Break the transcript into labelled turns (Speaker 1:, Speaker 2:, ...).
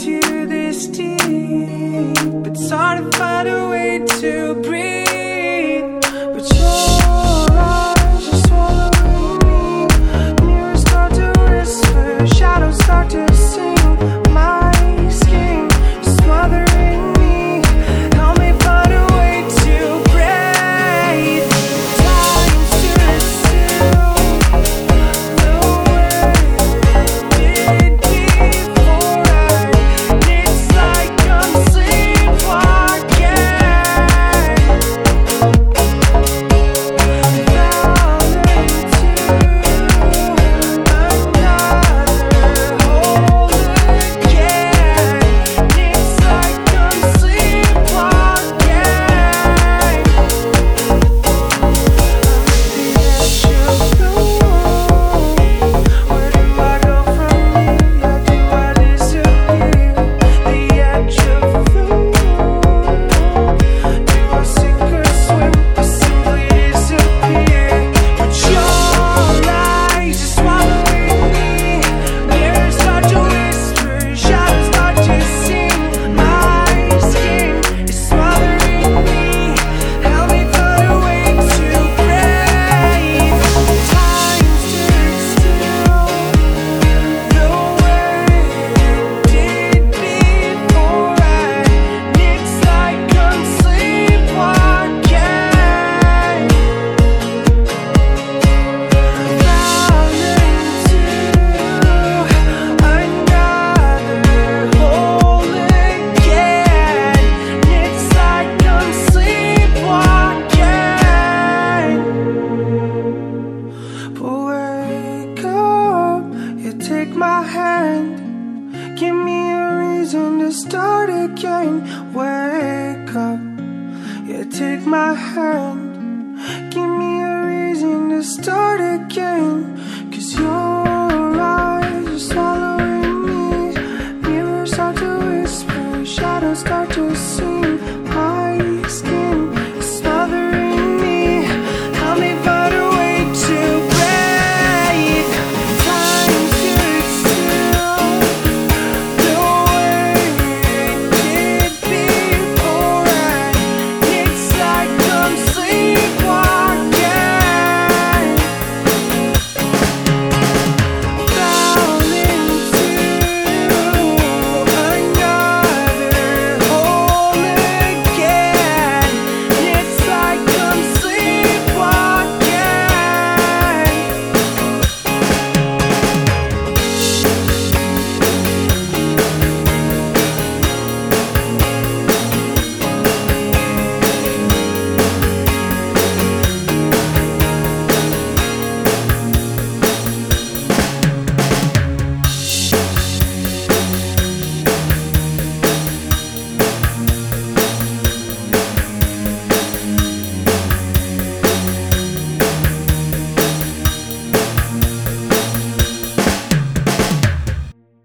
Speaker 1: To this deep. It's hard to find a way to breathe. again. Wake up, yeah, take my hand. Give me a reason to start again.